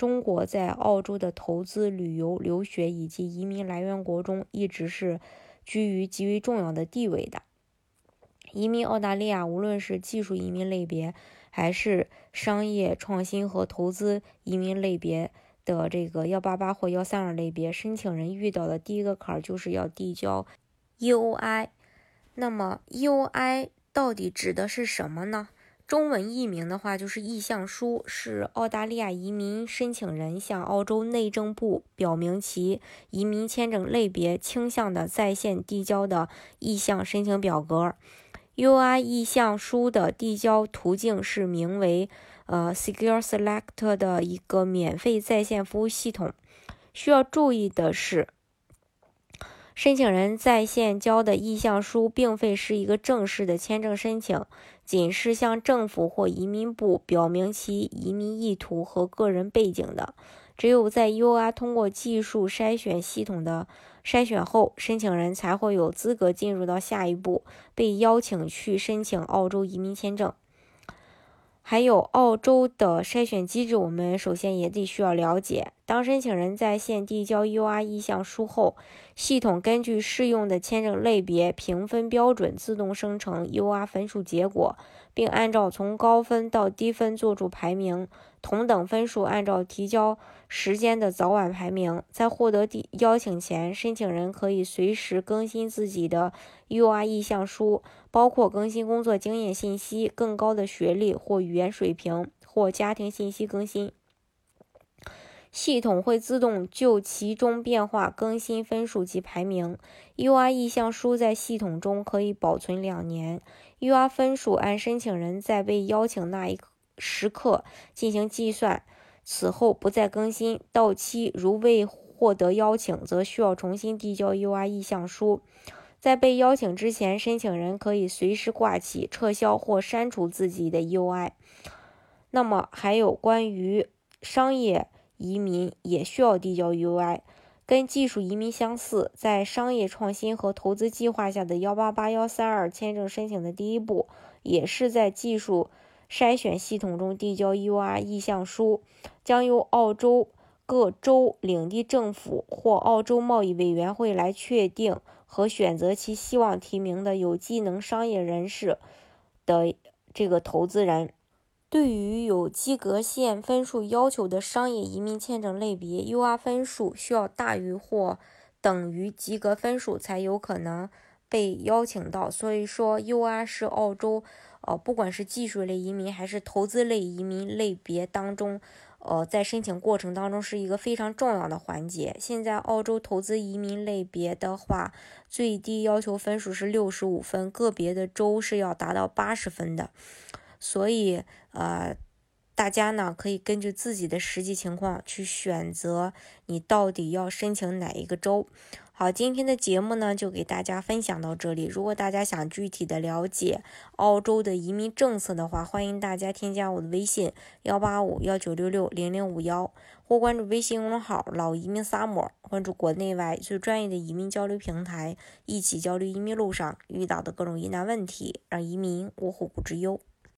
中国在澳洲的投资、旅游、留学以及移民来源国中，一直是居于极为重要的地位的。移民澳大利亚，无论是技术移民类别，还是商业创新和投资移民类别的这个幺八八或幺三二类别，申请人遇到的第一个坎儿就是要递交 EOI。那么 EOI 到底指的是什么呢？中文译名的话就是意向书，是澳大利亚移民申请人向澳洲内政部表明其移民签证类别倾向的在线递交的意向申请表格。UI 意向书的递交途径是名为呃 Secure Select 的一个免费在线服务系统。需要注意的是。申请人在线交的意向书并非是一个正式的签证申请，仅是向政府或移民部表明其移民意图和个人背景的。只有在 UR 通过技术筛选系统的筛选后，申请人才会有资格进入到下一步，被邀请去申请澳洲移民签证。还有澳洲的筛选机制，我们首先也得需要了解。当申请人在线递交 UR 意向书后，系统根据适用的签证类别评分标准自动生成 UR 分数结果，并按照从高分到低分做出排名。同等分数按照提交时间的早晚排名。在获得第邀请前，申请人可以随时更新自己的 UR 意向书，包括更新工作经验信息、更高的学历或语言水平或家庭信息更新。系统会自动就其中变化更新分数及排名。UR 意向书在系统中可以保存两年。UR 分数按申请人在被邀请那一时刻进行计算，此后不再更新。到期如未获得邀请，则需要重新递交 UR 意向书。在被邀请之前，申请人可以随时挂起、撤销或删除自己的 UI。那么，还有关于商业。移民也需要递交 UI，跟技术移民相似，在商业创新和投资计划下的幺八八幺三二签证申请的第一步，也是在技术筛选系统中递交 UR 意向书，将由澳洲各州领地政府或澳洲贸易委员会来确定和选择其希望提名的有技能商业人士的这个投资人。对于有及格线分数要求的商业移民签证类别，UR 分数需要大于或等于及格分数才有可能被邀请到。所以说，UR 是澳洲呃，不管是技术类移民还是投资类移民类别当中，呃，在申请过程当中是一个非常重要的环节。现在澳洲投资移民类别的话，最低要求分数是六十五分，个别的州是要达到八十分的。所以，呃，大家呢可以根据自己的实际情况去选择你到底要申请哪一个州。好，今天的节目呢就给大家分享到这里。如果大家想具体的了解澳洲的移民政策的话，欢迎大家添加我的微信幺八五幺九六六零零五幺，或关注微信公众号“老移民萨摩”，关注国内外最专业的移民交流平台，一起交流移民路上遇到的各种疑难问题，让移民无后顾之忧。